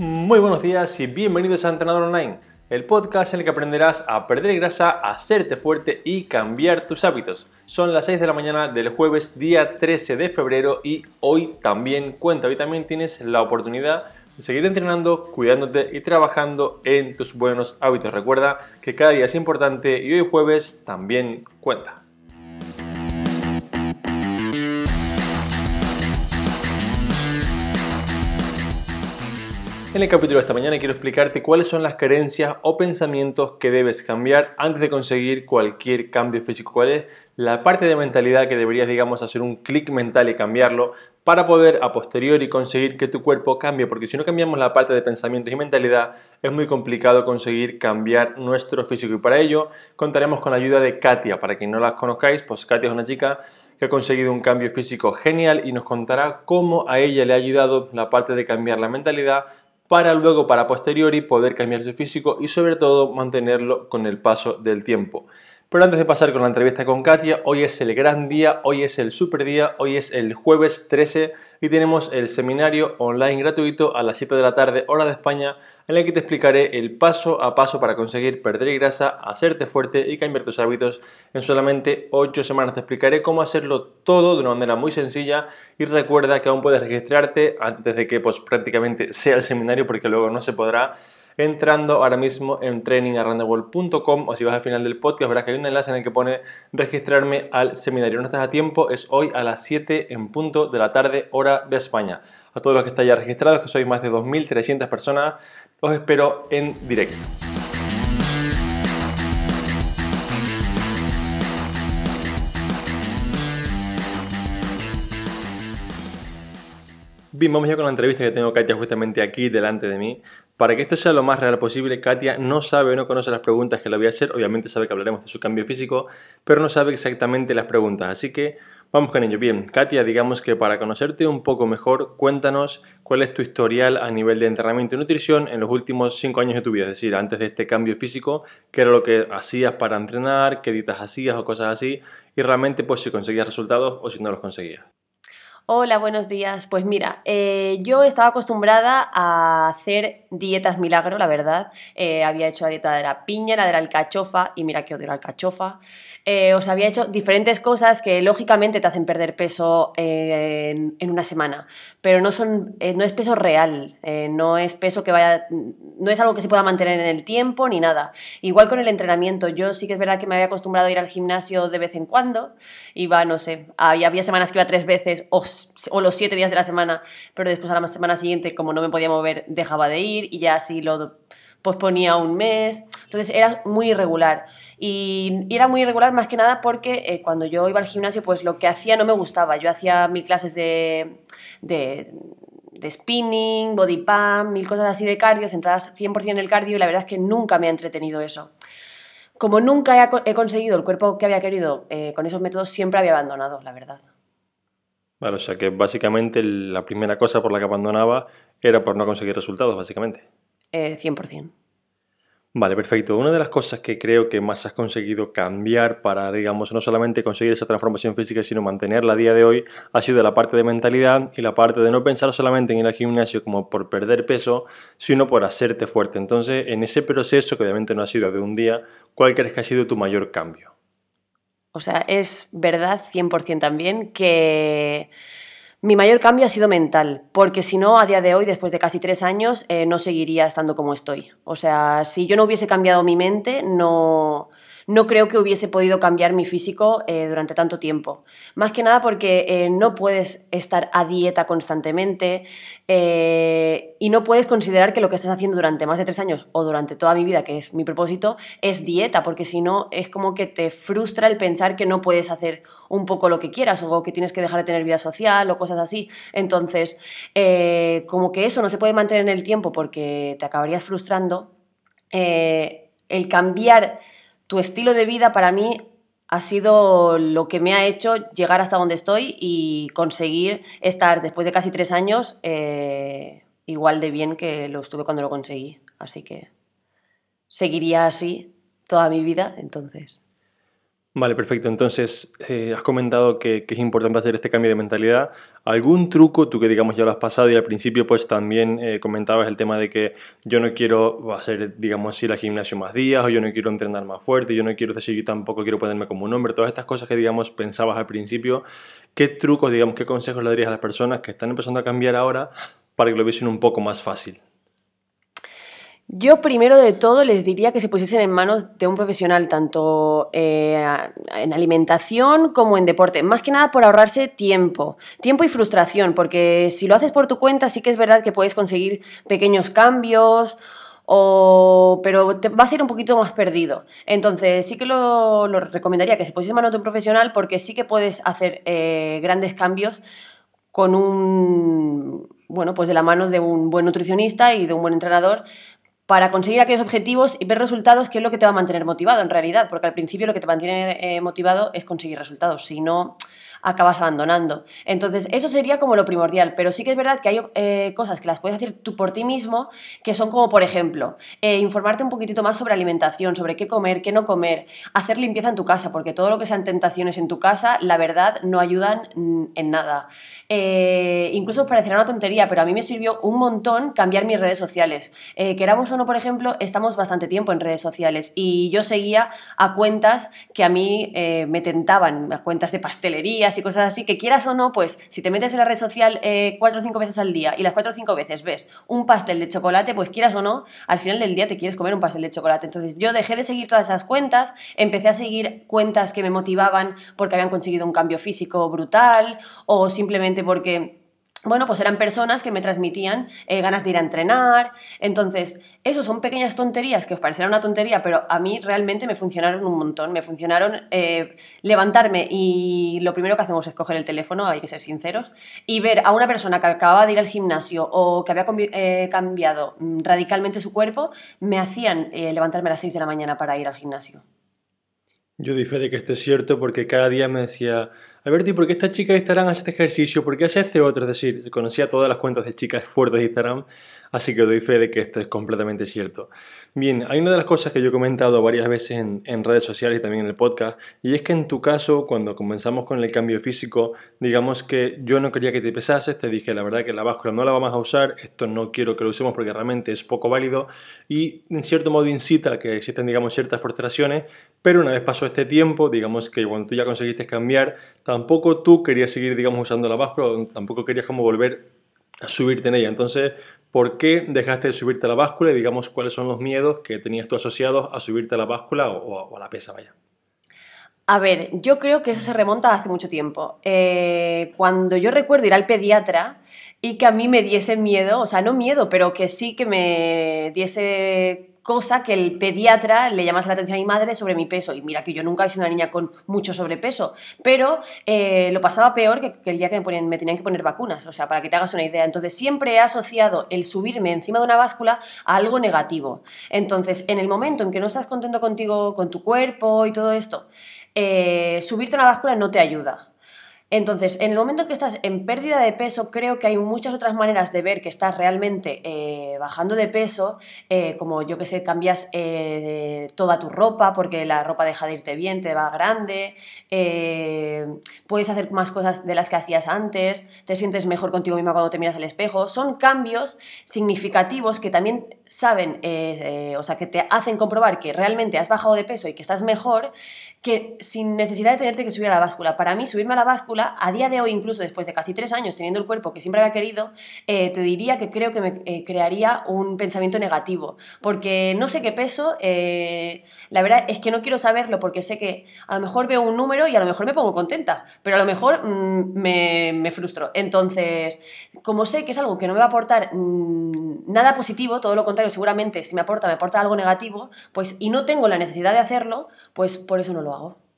Muy buenos días y bienvenidos a Entrenador Online, el podcast en el que aprenderás a perder grasa, a hacerte fuerte y cambiar tus hábitos. Son las 6 de la mañana del jueves día 13 de febrero y hoy también cuenta, hoy también tienes la oportunidad de seguir entrenando, cuidándote y trabajando en tus buenos hábitos. Recuerda que cada día es importante y hoy jueves también cuenta. En el capítulo de esta mañana quiero explicarte cuáles son las creencias o pensamientos que debes cambiar antes de conseguir cualquier cambio físico. ¿Cuál es la parte de mentalidad que deberías, digamos, hacer un clic mental y cambiarlo para poder a posteriori conseguir que tu cuerpo cambie? Porque si no cambiamos la parte de pensamientos y mentalidad, es muy complicado conseguir cambiar nuestro físico. Y para ello contaremos con la ayuda de Katia. Para quien no las conozcáis, pues Katia es una chica que ha conseguido un cambio físico genial y nos contará cómo a ella le ha ayudado la parte de cambiar la mentalidad para luego, para posteriori, poder cambiar su físico y sobre todo mantenerlo con el paso del tiempo. Pero antes de pasar con la entrevista con Katia, hoy es el gran día, hoy es el super día, hoy es el jueves 13 y tenemos el seminario online gratuito a las 7 de la tarde, hora de España, en el que te explicaré el paso a paso para conseguir perder grasa, hacerte fuerte y cambiar tus hábitos en solamente 8 semanas. Te explicaré cómo hacerlo todo de una manera muy sencilla y recuerda que aún puedes registrarte antes de que pues, prácticamente sea el seminario porque luego no se podrá entrando ahora mismo en trainingarrandeworld.com o si vas al final del podcast verás que hay un enlace en el que pone registrarme al seminario. No estás a tiempo, es hoy a las 7 en punto de la tarde hora de España. A todos los que estáis ya registrados, que sois más de 2.300 personas, os espero en directo. Bien, vamos ya con la entrevista que tengo Katia justamente aquí delante de mí. Para que esto sea lo más real posible, Katia no sabe o no conoce las preguntas que le voy a hacer. Obviamente sabe que hablaremos de su cambio físico, pero no sabe exactamente las preguntas. Así que vamos con ello. Bien, Katia, digamos que para conocerte un poco mejor, cuéntanos cuál es tu historial a nivel de entrenamiento y nutrición en los últimos cinco años de tu vida. Es decir, antes de este cambio físico, qué era lo que hacías para entrenar, qué dietas hacías o cosas así. Y realmente, pues si conseguías resultados o si no los conseguías. Hola, buenos días. Pues mira, eh, yo estaba acostumbrada a hacer dietas milagro, la verdad. Eh, había hecho la dieta de la piña, la de la alcachofa, y mira que odio la alcachofa. Eh, os había hecho diferentes cosas que lógicamente te hacen perder peso en, una semana, pero no, son, no es peso real, no es peso que vaya, no es algo que se pueda mantener en el tiempo ni nada. Igual con el entrenamiento, yo sí que es verdad que me había acostumbrado a ir al gimnasio de vez en cuando, iba, no sé, había, había semanas que iba tres veces o o los siete días de la semana, pero después a la semana siguiente, como no me podía mover, dejaba de ir y ya así lo posponía un mes. Entonces era muy irregular. Y, era muy irregular más que nada porque eh, cuando yo iba al gimnasio, pues lo que hacía no me gustaba. Yo hacía mil clases de, de, de spinning, body pump, mil cosas así de cardio, centradas 100% en el cardio y la verdad es que nunca me ha entretenido eso. Como nunca he, conseguido el cuerpo que había querido eh, con esos métodos, siempre había abandonado, la verdad. Vale, o sea que básicamente la primera cosa por la que abandonaba era por no conseguir resultados, básicamente. Eh, 100%. Vale, perfecto. Una de las cosas que creo que más has conseguido cambiar para, digamos, no solamente conseguir esa transformación física, sino mantenerla a día de hoy, ha sido la parte de mentalidad y la parte de no pensar solamente en ir al gimnasio como por perder peso, sino por hacerte fuerte. Entonces, en ese proceso, que obviamente no ha sido de un día, ¿cuál crees que ha sido tu mayor cambio? O sea, es verdad 100% también que mi mayor cambio ha sido mental, porque si no, a día de hoy, después de casi tres años, eh, no seguiría estando como estoy. O sea, si yo no hubiese cambiado mi mente, no, no creo que hubiese podido cambiar mi físico eh, durante tanto tiempo. Más que nada porque eh, no puedes estar a dieta constantemente eh, y no puedes considerar que lo que estás haciendo durante más de tres años o durante toda mi vida, que es mi propósito, es dieta, porque si no es como que te frustra el pensar que no puedes hacer un poco lo que quieras o que tienes que dejar de tener vida social o cosas así. Entonces, como que eso no se puede mantener en el tiempo porque te acabarías frustrando, el cambiar tu estilo de vida para mí ha sido lo que me ha hecho llegar hasta donde estoy y conseguir estar después de casi tres años eh, igual de bien que lo estuve cuando lo conseguí. Así que seguiría así toda mi vida, entonces. Vale, perfecto. Entonces, eh, has comentado que, es importante hacer este cambio de mentalidad. ¿Algún truco, tú que digamos ya lo has pasado y al principio pues también eh, comentabas el tema de que yo no quiero hacer, digamos, ir al gimnasio más días o yo no quiero entrenar más fuerte, yo no quiero seguir tampoco quiero ponerme como un hombre, todas estas cosas que digamos pensabas al principio, ¿qué trucos, digamos, qué consejos le darías a las personas que están empezando a cambiar ahora para que lo viesen un poco más fácil? Yo primero de todo les diría que se pusiesen en manos de un profesional, tanto eh, en alimentación como en deporte. Más que nada por ahorrarse tiempo, tiempo y frustración, porque si lo haces por tu cuenta sí que es verdad que puedes conseguir pequeños cambios, pero te vas a ir un poquito más perdido. Entonces sí que lo, recomendaría que se pusiese en manos de un profesional porque sí que puedes hacer eh, grandes cambios con un bueno, pues de la mano de un buen nutricionista y de un buen entrenador, para conseguir aquellos objetivos y ver resultados, que es lo que te va a mantener motivado en realidad, porque al principio lo que te mantiene eh, motivado es conseguir resultados, si no acabas abandonando. Entonces, eso sería como lo primordial, pero sí que es verdad que hay eh, cosas que las puedes hacer tú por ti mismo, que son como, por ejemplo, eh, informarte un poquitito más sobre alimentación, sobre qué comer, qué no comer, hacer limpieza en tu casa, porque todo lo que sean tentaciones en tu casa, la verdad, no ayudan en nada. Eh, incluso parecerá una tontería, pero a mí me sirvió un montón cambiar mis redes sociales. queramos o no, por ejemplo, estamos bastante tiempo en redes sociales y yo seguía a cuentas que a mí me tentaban, a cuentas de pastelería, y cosas así, que quieras o no, pues si te metes en la red social eh, cuatro o cinco veces al día y las cuatro o cinco veces ves un pastel de chocolate, pues quieras o no, al final del día te quieres comer un pastel de chocolate. Entonces yo dejé de seguir todas esas cuentas, empecé a seguir cuentas que me motivaban porque habían conseguido un cambio físico brutal o simplemente porque bueno, pues eran personas que me transmitían eh, ganas de ir a entrenar. Entonces, eso son pequeñas tonterías que os parecerán una tontería, pero a mí realmente me funcionaron un montón. Me funcionaron eh, levantarme y lo primero que hacemos es coger el teléfono, hay que ser sinceros, y ver a una persona que acababa de ir al gimnasio o que había eh, cambiado mm, radicalmente su cuerpo, me hacían levantarme a las 6 de la mañana para ir al gimnasio. Yo doy fe de que esto es cierto porque cada día me decía, Alberti, ¿por qué esta chica de Instagram hace este ejercicio? ¿Por qué hace este otro? Es decir, conocía todas las cuentas de chicas fuertes de Instagram, así que doy fe de que esto es completamente cierto. Bien, hay una de las cosas que yo he comentado varias veces en, redes sociales y también en el podcast, y es que en tu caso, cuando comenzamos con el cambio físico, digamos que yo no quería que te pesases, te dije la verdad que la báscula no la vamos a usar, esto no quiero que lo usemos porque realmente es poco válido, y en cierto modo incita a que existen, digamos, ciertas frustraciones, pero una vez pasó este tiempo, digamos que cuando tú ya conseguiste cambiar, tampoco tú querías seguir, digamos, usando la báscula, tampoco querías como volver a subirte en ella. Entonces, ¿por qué dejaste de subirte a la báscula y digamos cuáles son los miedos que tenías tú asociados a subirte a la báscula o, a la pesa, vaya? A ver, yo creo que eso se remonta a hace mucho tiempo. Eh, cuando yo recuerdo ir al pediatra y que a mí me diese miedo, o sea, no miedo, pero que sí que me diese cosa que el pediatra le llamase la atención a mi madre sobre mi peso. Y mira que yo nunca he sido una niña con mucho sobrepeso, pero eh, lo pasaba peor que, el día que me, me tenían que poner vacunas, o sea, para que te hagas una idea. Entonces siempre he asociado el subirme encima de una báscula a algo negativo. Entonces, en el momento en que no estás contento contigo, con tu cuerpo y todo esto, eh, subirte a una báscula no te ayuda. Entonces, en el momento que estás en pérdida de peso, creo que hay muchas otras maneras de ver que estás realmente eh, bajando de peso, eh, como yo que sé, cambias eh, toda tu ropa porque la ropa deja de irte bien, te va grande, puedes hacer más cosas de las que hacías antes, te sientes mejor contigo misma cuando te miras al espejo. Son cambios significativos que también saben, o sea, que te hacen comprobar que realmente has bajado de peso y que estás mejor, que sin necesidad de tenerte que subir a la báscula. Para mí, subirme a la báscula, a día de hoy, incluso después de casi tres años teniendo el cuerpo que siempre había querido, eh, te diría que creo que me eh, crearía un pensamiento negativo. Porque no sé qué peso, eh, la verdad es que no quiero saberlo porque sé que a lo mejor veo un número y a lo mejor me pongo contenta, pero a lo mejor mm, me, me, frustro. Entonces, como sé que es algo que no me va a aportar mm, nada positivo, todo lo contrario, seguramente si me aporta, me aporta algo negativo, pues y no tengo la necesidad de hacerlo, pues por eso no lo hago.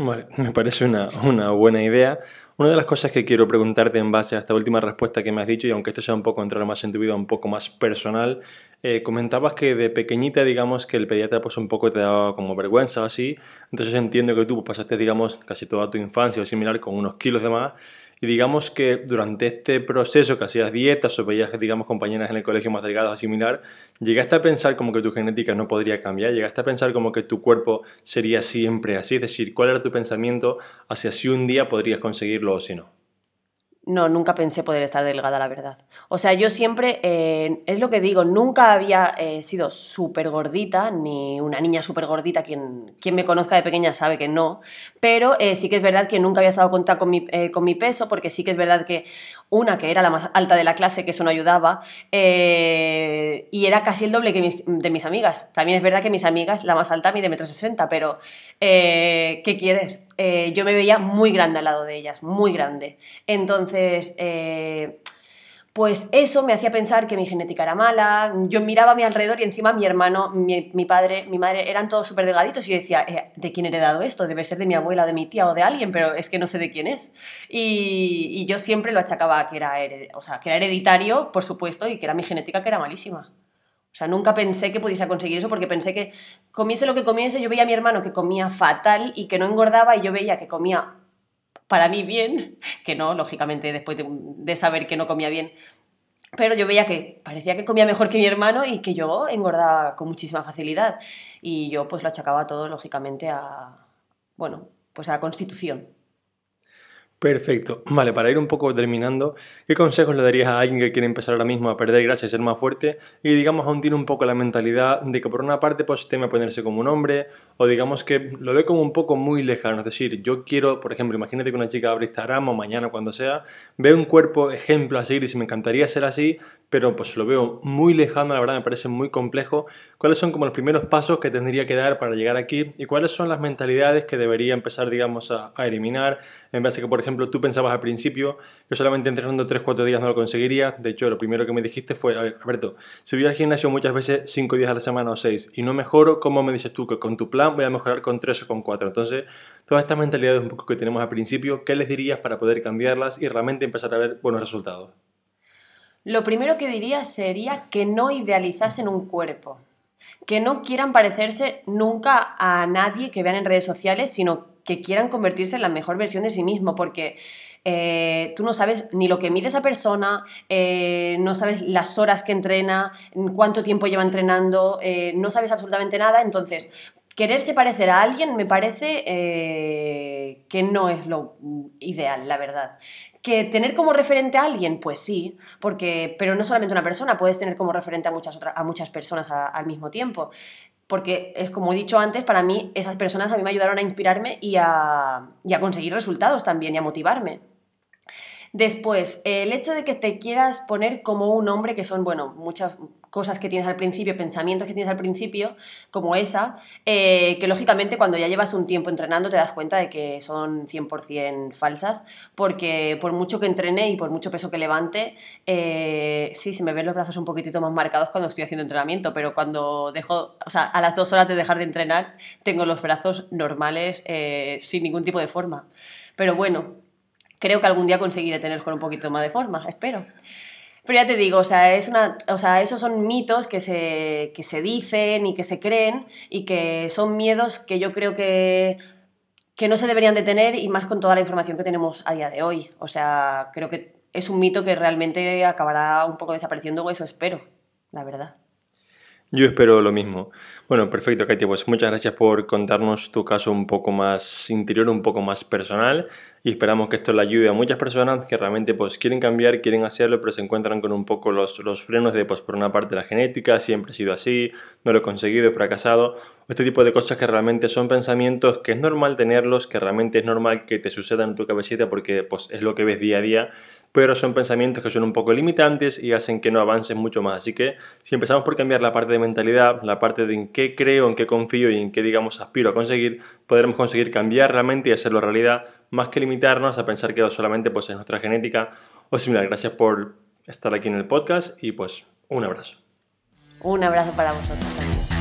Vale, me parece una, buena idea. Una de las cosas que quiero preguntarte en base a esta última respuesta que me has dicho, y aunque esto sea un poco entrar más en tu vida, un poco más personal, eh, comentabas que de pequeñita, digamos, que el pediatra pues un poco te daba como vergüenza o así, entonces entiendo que tú pasaste, digamos, casi toda tu infancia o similar con unos kilos de más, y digamos que durante este proceso que hacías dietas o veías, digamos, compañeras en el colegio más delgadas o similar, llegaste a pensar como que tu genética no podría cambiar, llegaste a pensar como que tu cuerpo sería siempre así, es decir, ¿cuál era tu pensamiento hacia si un día podrías conseguirlo o si no? No, nunca pensé poder estar delgada, la verdad. O sea, yo siempre, eh, es lo que digo, nunca había eh, sido súper gordita, ni una niña súper gordita, quien, quien me conozca de pequeña sabe que no, pero eh, sí que es verdad que nunca había estado contacto con mi, con mi peso, porque sí que es verdad que una, que era la más alta de la clase, que eso no ayudaba, y era casi el doble que de mis amigas. También es verdad que mis amigas, la más alta mide metro sesenta, pero ¿qué quieres? Eh, yo me veía muy grande al lado de ellas, muy grande. Entonces, eh, pues eso me hacía pensar que mi genética era mala. Yo miraba a mi alrededor y encima mi hermano, mi, padre, mi madre eran todos súper delgaditos y yo decía, eh, ¿de quién he heredado esto? Debe ser de mi abuela, de mi tía o de alguien, pero es que no sé de quién es. Y, yo siempre lo achacaba que era, o sea, que era hereditario, por supuesto, y que era mi genética que era malísima. Sea, nunca pensé que pudiese conseguir eso porque pensé que comiese lo que comiese, yo veía a mi hermano que comía fatal y que no engordaba y yo veía que comía para mí bien, que no, lógicamente, después de, saber que no comía bien, pero yo veía que parecía que comía mejor que mi hermano y que yo engordaba con muchísima facilidad. Y yo pues lo achacaba todo, lógicamente, a, bueno, pues a la constitución. Perfecto. Vale, para ir un poco terminando, ¿qué consejos le darías a alguien que quiere empezar ahora mismo a perder grasa y ser más fuerte y digamos aún tiene un poco la mentalidad de que por una parte pues teme a ponerse como un hombre o digamos que lo ve como un poco muy lejano? Es decir, yo quiero, por ejemplo, imagínate que una chica abre Instagram o mañana cuando sea, ve un cuerpo ejemplo a seguir y si me encantaría ser así, pero pues lo veo muy lejano, la verdad me parece muy complejo. ¿Cuáles son como los primeros pasos que tendría que dar para llegar aquí y cuáles son las mentalidades que debería empezar, digamos, a, a eliminar en base a que, por ejemplo, ejemplo, tú pensabas al principio que solamente entrenando 3-4 días no lo conseguiría. De hecho, lo primero que me dijiste fue, a ver, Alberto, si voy al gimnasio muchas veces 5 días a la semana o 6 y no mejoro, ¿cómo me dices tú que con tu plan voy a mejorar con 3 o con 4? Entonces, todas estas mentalidades un poco que tenemos al principio, ¿qué les dirías para poder cambiarlas y realmente empezar a ver buenos resultados? Lo primero que diría sería que no idealizasen un cuerpo, que no quieran parecerse nunca a nadie que vean en redes sociales, sino que quieran convertirse en la mejor versión de sí mismo, porque eh, tú no sabes ni lo que mide esa persona, eh, no sabes las horas que entrena, cuánto tiempo lleva entrenando, eh, no sabes absolutamente nada, entonces quererse parecer a alguien me parece que no es lo ideal, la verdad. Que tener como referente a alguien, pues sí, porque, pero no solamente una persona, puedes tener como referente a muchas, a muchas personas al mismo tiempo porque es como he dicho antes, para mí esas personas a mí me ayudaron a inspirarme y a, y a conseguir resultados también y a motivarme. Después, el hecho de que te quieras poner como un hombre, que son, bueno, muchas cosas que tienes al principio, pensamientos que tienes al principio, como esa, eh, que lógicamente cuando ya llevas un tiempo entrenando te das cuenta de que son 100% falsas, porque por mucho que entrene y por mucho peso que levante, eh, sí, se me ven los brazos un poquitito más marcados cuando estoy haciendo entrenamiento, pero cuando dejo, o sea, a las dos horas de dejar de entrenar, tengo los brazos normales, eh, sin ningún tipo de forma. Pero bueno, creo que algún día conseguiré tener con un poquito más de forma, espero. Pero ya te digo, o sea, es una, o sea, esos son mitos que se, que se dicen y que se creen y que son miedos que yo creo que, que no se deberían de tener y más con toda la información que tenemos a día de hoy. O sea, creo que es un mito que realmente acabará un poco desapareciendo o eso espero, la verdad. Yo espero lo mismo. Bueno, perfecto, Katia. Pues muchas gracias por contarnos tu caso un poco más interior, un poco más personal. Y esperamos que esto le ayude a muchas personas que realmente pues, quieren cambiar, quieren hacerlo, pero se encuentran con un poco los, los frenos de, pues, por una parte, la genética, siempre he sido así, no lo he conseguido, he fracasado. Este tipo de cosas que realmente son pensamientos que es normal tenerlos, que realmente es normal que te sucedan en tu cabecita porque pues, es lo que ves día a día pero son pensamientos que son un poco limitantes y hacen que no avances mucho más. Así que si empezamos por cambiar la parte de mentalidad, la parte de en qué creo, en qué confío y en qué, digamos, aspiro a conseguir, podremos conseguir cambiar realmente y hacerlo realidad, más que limitarnos a pensar que solamente pues, es nuestra genética o similar. Gracias por estar aquí en el podcast y pues un abrazo. Un abrazo para vosotros.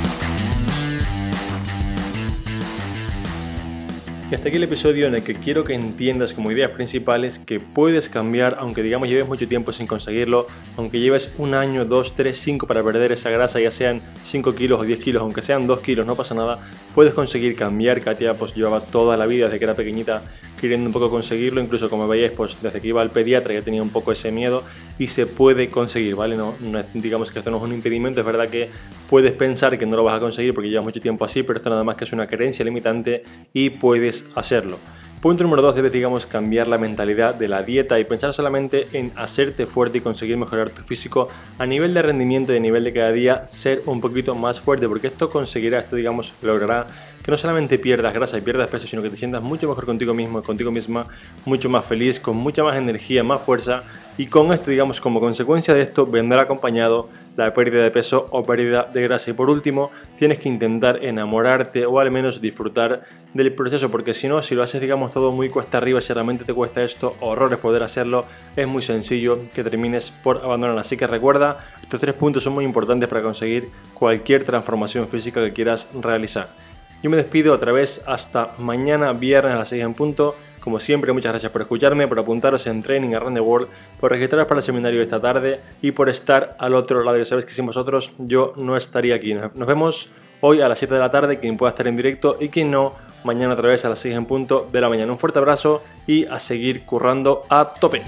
Y hasta aquí el episodio en el que quiero que entiendas como ideas principales que puedes cambiar, aunque digamos lleves mucho tiempo sin conseguirlo, aunque lleves un año, dos, tres, cinco para perder esa grasa, ya sean 5 kilos o 10 kilos, aunque sean 2 kilos, no pasa nada, puedes conseguir cambiar. Katia pues llevaba toda la vida desde que era pequeñita queriendo un poco conseguirlo, incluso como veíais, pues desde que iba al pediatra ya tenía un poco ese miedo y se puede conseguir, ¿vale? No, digamos que esto no es un impedimento, es verdad que puedes pensar que no lo vas a conseguir porque llevas mucho tiempo así, pero esto nada más que es una creencia limitante y puedes hacerlo. Punto número 2, debes, digamos, cambiar la mentalidad de la dieta y pensar solamente en hacerte fuerte y conseguir mejorar tu físico a nivel de rendimiento y a nivel de cada día ser un poquito más fuerte, porque esto conseguirá, esto, digamos, logrará que no solamente pierdas grasa y pierdas peso, sino que te sientas mucho mejor contigo mismo, contigo misma, mucho más feliz, con mucha más energía, más fuerza y con esto, digamos, como consecuencia de esto vendrá acompañado la pérdida de peso o pérdida de grasa. Y por último, tienes que intentar enamorarte o al menos disfrutar del proceso, porque si no, si lo haces, digamos, todo muy cuesta arriba, si realmente te cuesta esto, horrores poder hacerlo, es muy sencillo que termines por abandonar. Así que recuerda, estos tres puntos son muy importantes para conseguir cualquier transformación física que quieras realizar. Yo me despido otra vez hasta mañana viernes a las 6 en punto. Como siempre, muchas gracias por escucharme, por apuntaros en Training Around the World, por registraros para el seminario esta tarde y por estar al otro lado. Ya sabéis que sin vosotros yo no estaría aquí. Nos vemos hoy a las 7 de la tarde, quien pueda estar en directo y quien no, mañana otra vez a las 6 en punto de la mañana. Un fuerte abrazo y a seguir currando a tope.